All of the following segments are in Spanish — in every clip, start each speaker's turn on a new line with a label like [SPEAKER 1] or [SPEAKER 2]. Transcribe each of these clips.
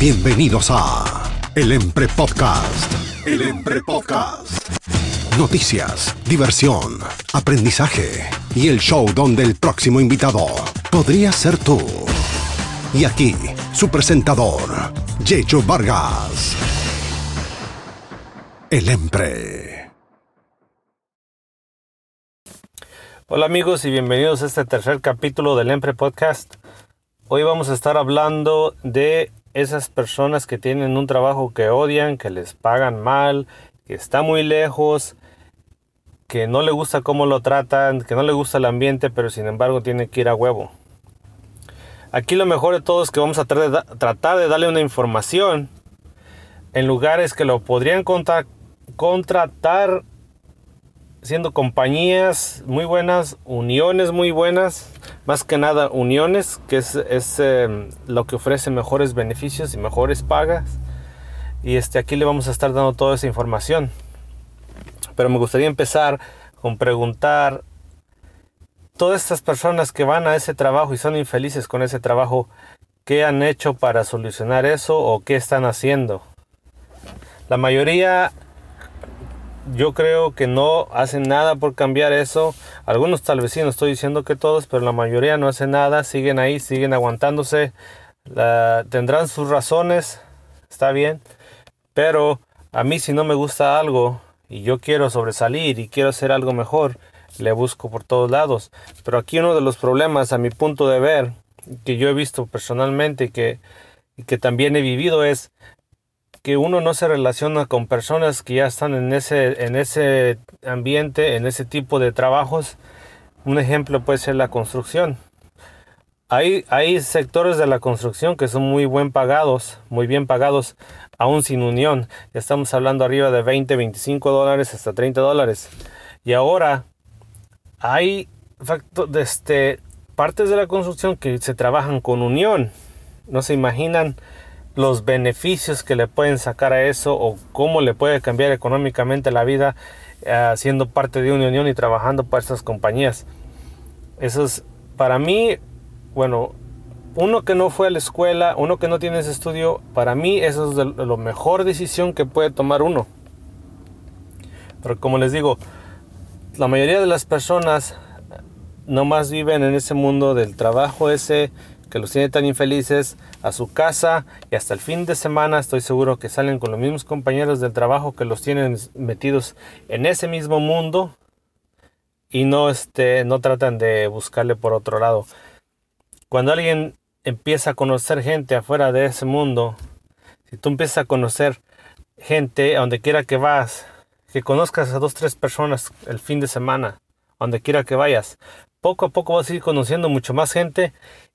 [SPEAKER 1] Bienvenidos a El Empre Podcast. El Empre Podcast. Noticias, diversión, aprendizaje y el show donde el próximo invitado podría ser tú. Y aquí, su presentador, Yecho Vargas. El Empre.
[SPEAKER 2] Hola amigos y bienvenidos a este tercer capítulo del Empre Podcast. Hoy vamos a estar hablando de esas personas que tienen un trabajo que odian, que les pagan mal, que está muy lejos, que no le gusta cómo lo tratan, que no le gusta el ambiente, pero sin embargo tiene que ir a huevo. Aquí lo mejor de todo es que vamos a tratar de darle una información en lugares que lo podrían contratar siendo compañías muy buenas, uniones muy buenas, más que nada uniones, que es, em, lo que ofrece mejores beneficios y mejores pagas. Y este, aquí le vamos a estar dando toda esa información. Pero me gustaría empezar con preguntar, todas estas personas que van a ese trabajo y son infelices con ese trabajo, ¿qué han hecho para solucionar eso o qué están haciendo? La mayoría yo creo que no hacen nada por cambiar eso. Algunos tal vez sí, no estoy diciendo que todos, pero la mayoría no hacen nada, siguen ahí, siguen aguantándose. tendrán sus razones, está bien, pero a mí si no me gusta algo y yo quiero sobresalir y quiero hacer algo mejor, le busco por todos lados. Pero aquí uno de los problemas, a mi punto de ver, que yo he visto personalmente que, y que también he vivido es que uno no se relaciona con personas que ya están en ese, en ese ambiente, en ese tipo de trabajos. Un ejemplo puede ser la construcción. Hay, hay sectores de la construcción que son muy buen pagados, muy bien pagados, aún sin unión. Estamos hablando arriba de 20, 25 dólares hasta 30 dólares. Y ahora hay este, partes de la construcción que se trabajan con unión. No se imaginan los beneficios que le pueden sacar a eso o cómo le puede cambiar económicamente la vida eh, siendo parte de una unión y trabajando para estas compañías. Eso es, para mí, bueno, uno que no fue a la escuela, uno que no tiene ese estudio, para mí eso es de lo mejor decisión que puede tomar uno. Pero como les digo, la mayoría de las personas no más viven en ese mundo del trabajo ese que los tiene tan infelices a su casa y hasta el fin de semana estoy seguro que salen con los mismos compañeros del trabajo que los tienen metidos en ese mismo mundo y no este no tratan de buscarle por otro lado. Cuando alguien empieza a conocer gente afuera de ese mundo, si tú empiezas a conocer gente a donde quiera que vas, que conozcas a dos tres personas el fin de semana, donde quiera que vayas, poco a poco vas a ir conociendo mucho más gente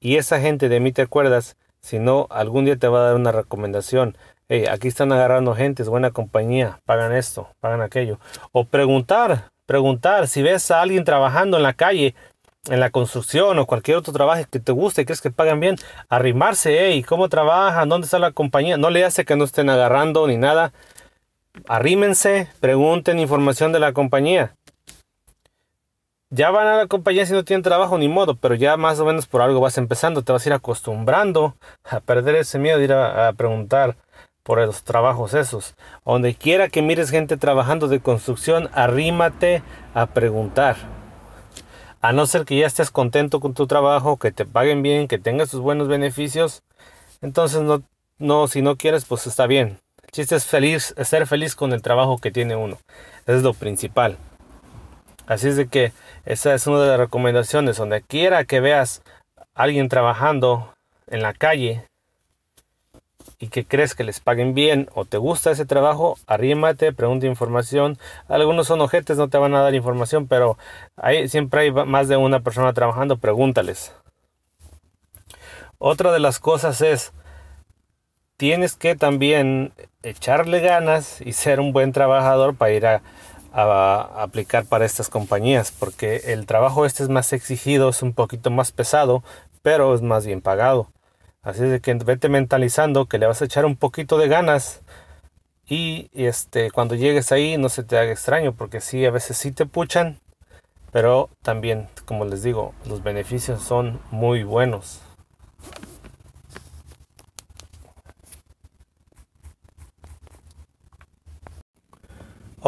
[SPEAKER 2] y esa gente de mí te acuerdas, si no, algún día te va a dar una recomendación. Hey, aquí están agarrando gente, es buena compañía, pagan esto, pagan aquello. O preguntar, preguntar, si ves a alguien trabajando en la calle, en la construcción o cualquier otro trabajo que te guste, crees que pagan bien, arrimarse, hey, ¿cómo trabajan? ¿Dónde está la compañía? No le hace que no estén agarrando ni nada. Arrímense, pregunten información de la compañía ya van a la compañía si no tienen trabajo ni modo, pero ya más o menos por algo vas empezando, te vas a ir acostumbrando a perder ese miedo de ir a, preguntar por los trabajos esos. Donde quiera que mires gente trabajando de construcción, arrímate a preguntar. A no ser que ya estés contento con tu trabajo, que te paguen bien, que tengas tus buenos beneficios, entonces no, no, si no quieres, pues está bien. El chiste es feliz, ser feliz con el trabajo que tiene uno. Es lo principal. Así es de que esa es una de las recomendaciones. Donde quiera que veas a alguien trabajando en la calle y que crees que les paguen bien o te gusta ese trabajo, arrímate, pregunta información. Algunos son ojetes, no te van a dar información, pero ahí siempre hay más de una persona trabajando, pregúntales. Otra de las cosas es, tienes que también echarle ganas y ser un buen trabajador para ir a, a, aplicar para estas compañías porque el trabajo este es más exigido, es un poquito más pesado, pero es más bien pagado. Así de que vete mentalizando que le vas a echar un poquito de ganas y este cuando llegues ahí no se te haga extraño porque sí a veces sí te puchan, pero también como les digo, los beneficios son muy buenos.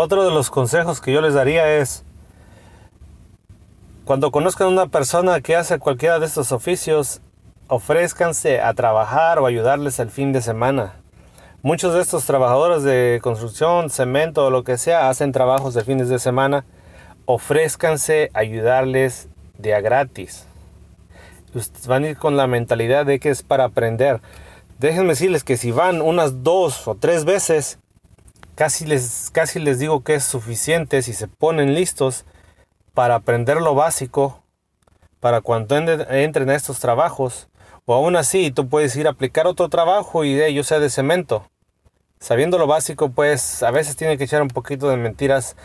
[SPEAKER 2] Otro de los consejos que yo les daría es, cuando conozcan a una persona que hace cualquiera de estos oficios, ofrézcanse a trabajar o ayudarles el fin de semana. Muchos de estos trabajadores de construcción, cemento o lo que sea hacen trabajos de fines de semana. Ofrézcanse a ayudarles de a gratis. Ustedes van a ir con la mentalidad de que es para aprender. Déjenme decirles que si van unas dos o tres veces, casi les, casi les digo que es suficiente si se ponen listos para aprender lo básico, para cuando entren a estos trabajos, o aún así, tú puedes ir a aplicar otro trabajo y de ello sea de cemento. Sabiendo lo básico, pues a veces tiene que echar un poquito de mentiras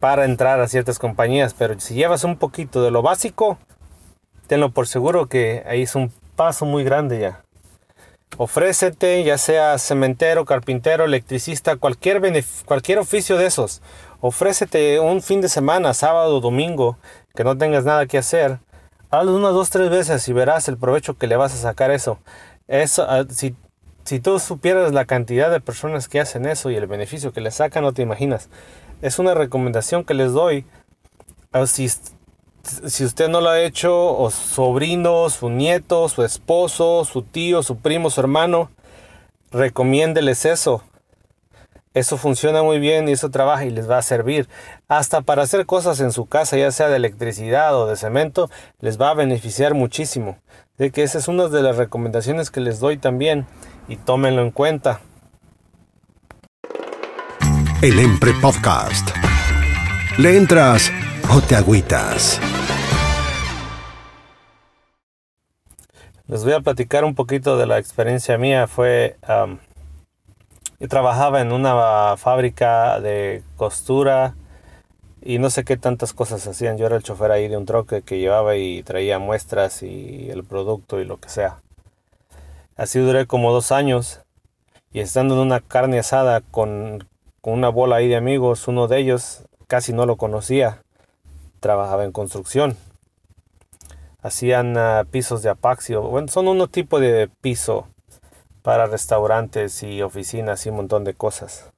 [SPEAKER 2] para entrar a ciertas compañías, pero si llevas un poquito de lo básico, tenlo por seguro que ahí es un paso muy grande ya. Ofrécete, ya sea cementero, carpintero, electricista, cualquier, cualquier oficio de esos. Ofrécete un fin de semana, sábado, domingo, que no tengas nada que hacer Hazlo unas dos, tres veces y verás el provecho que le vas a sacar eso. ah, si, si tú supieras la cantidad de personas que hacen eso y el beneficio que le sacan, no te imaginas. Es una recomendación que les doy. Ah, si usted no lo ha hecho, o su sobrino, su nieto, su esposo, su tío, su primo, su hermano, recomiéndeles eso. Eso funciona muy bien y eso trabaja y les va a servir. Hasta para hacer cosas en su casa, ya sea de electricidad o de cemento, les va a beneficiar muchísimo. De que esa es una de las recomendaciones que les doy también y tómenlo en cuenta.
[SPEAKER 1] El Empre Podcast. ¿Le entras o te agüitas?
[SPEAKER 2] Les voy a platicar un poquito de la experiencia mía. Fue yo trabajaba en una fábrica de costura y no sé qué tantas cosas hacían. Yo era el chofer ahí de un troque que llevaba y traía muestras y el producto y lo que sea. Así duré como dos años y estando en una carne asada con, una bola ahí de amigos, uno de ellos casi no lo conocía, trabajaba en construcción. Hacían ah, pisos de apaxio, bueno, son uno tipo de piso para restaurantes y oficinas y un montón de cosas.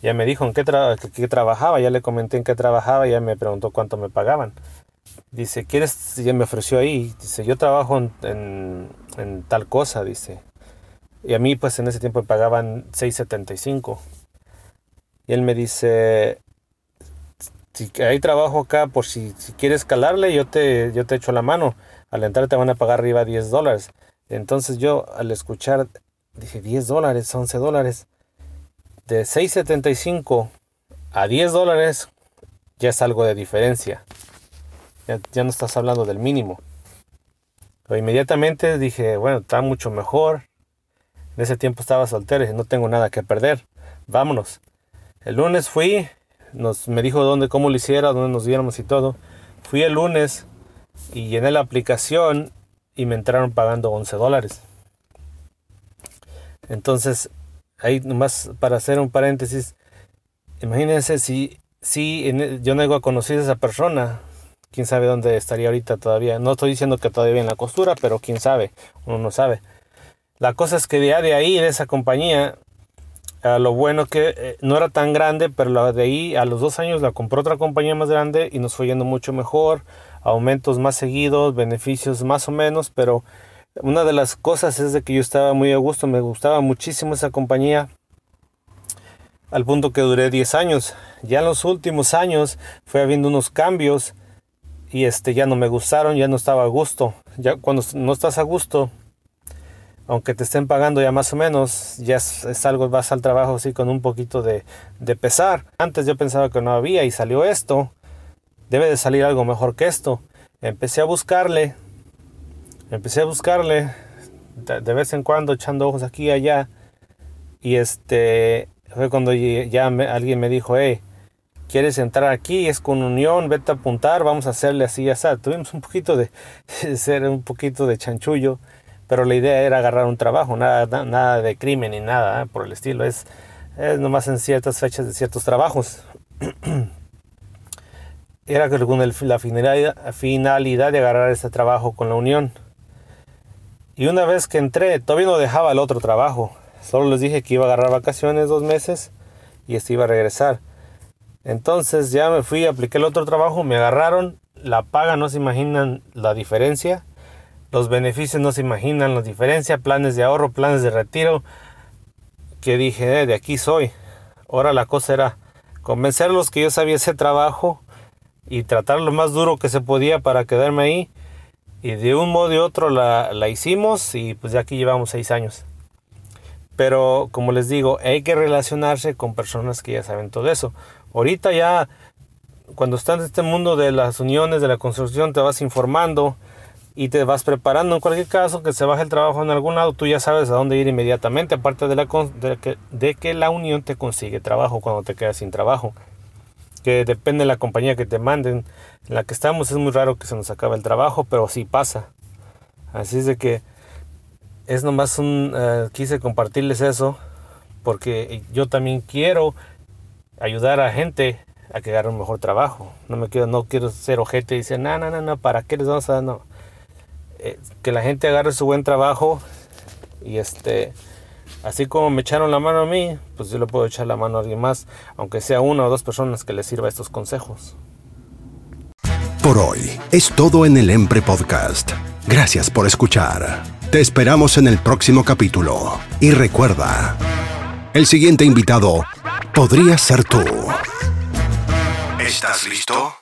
[SPEAKER 2] Ya me dijo en qué, trabajaba, ya le comenté en qué trabajaba, ya me preguntó cuánto me pagaban. Dice, ¿quieres? Ya me ofreció ahí. Dice, yo trabajo en, tal cosa, dice. Y a mí, pues en ese tiempo me pagaban 6.75. Y él me dice, si hay trabajo acá, por si, si quieres calarle, yo te, yo te echo la mano. Al entrar te van a pagar arriba 10 dólares. Entonces yo al escuchar dije 10 dólares, 11 dólares. De 6.75 a 10 dólares ya es algo de diferencia. Ya, no estás hablando del mínimo. Inmediatamente dije, bueno, está mucho mejor. En ese tiempo estaba soltero y no tengo nada que perder. Vámonos. El lunes fui, nos, me dijo dónde, cómo lo hiciera, dónde nos viéramos y todo. Fui el lunes y llené la aplicación y me entraron pagando 11 dólares. Entonces, ahí nomás para hacer un paréntesis, imagínense si, si e, yo no he conocido a esa persona, quién sabe dónde estaría ahorita todavía. No estoy diciendo que todavía en la costura, pero quién sabe, uno no sabe. La cosa es que de ahí, de esa compañía, lo bueno que eh, no era tan grande, pero la de ahí a los dos años la compró otra compañía más grande y nos fue yendo mucho mejor aumentos más seguidos, beneficios más o menos, pero una de las cosas es de que yo estaba muy a gusto, me gustaba muchísimo esa compañía, al punto que duré 10 años. Ya en los últimos años fue habiendo unos cambios y este ya no me gustaron, ya no estaba a gusto. Ya cuando no estás a gusto, aunque te estén pagando ya más o menos, ya es, algo, vas al trabajo así con un poquito de, de pesar. Antes yo pensaba que no había y salió esto debe de salir algo mejor que esto. Empecé a buscarle, empecé a buscarle de, vez en cuando echando ojos aquí y allá. Y este fue cuando ya alguien me dijo, hey, ¿quieres entrar aquí? Es con unión, vete a apuntar, vamos a hacerle así y así. Tuvimos un poquito de, ser un poquito de chanchullo, pero la idea era agarrar un trabajo, nada, nada de crimen ni nada ¿eh? por el estilo. Es, es nomás en ciertas fechas de ciertos trabajos. era con la finalidad, de agarrar este trabajo con la Unión. Y una vez que entré, todavía no dejaba el otro trabajo. Solo les dije que iba a agarrar vacaciones dos meses y este iba a regresar. Entonces ya me fui, apliqué el otro trabajo, me agarraron, la paga, no se imaginan la diferencia, los beneficios no se imaginan la diferencia, planes de ahorro, planes de retiro, que dije, eh, de aquí soy. Ahora la cosa era convencerlos que yo sabía ese trabajo y tratar lo más duro que se podía para quedarme ahí. Y de un modo y otro la, la hicimos y pues ya aquí llevamos seis años. Pero como les digo, hay que relacionarse con personas que ya saben todo eso. Ahorita ya, cuando estás en este mundo de las uniones, de la construcción, te vas informando y te vas preparando. En cualquier caso, que se baje el trabajo en algún lado, tú ya sabes a dónde ir inmediatamente, aparte de, la, de, que, la unión te consigue trabajo cuando te quedas sin trabajo. Que depende de la compañía que te manden. En la que estamos es muy raro que se nos acabe el trabajo, pero sí pasa. Así es de que es nomás un... Uh, quise compartirles eso porque yo también quiero ayudar a gente a que agarre un mejor trabajo. No me quiero, no quiero ser ojete y decir, no, no, no, no, ¿para qué les vamos a dar? No. Eh, que la gente agarre su buen trabajo y este, así como me echaron la mano a mí, pues yo le puedo echar la mano a alguien más, aunque sea una o dos personas que les sirva estos consejos.
[SPEAKER 1] Por hoy es todo en el Empre Podcast. Gracias por escuchar. Te esperamos en el próximo capítulo. Y recuerda, el siguiente invitado podría ser tú. ¿Estás listo?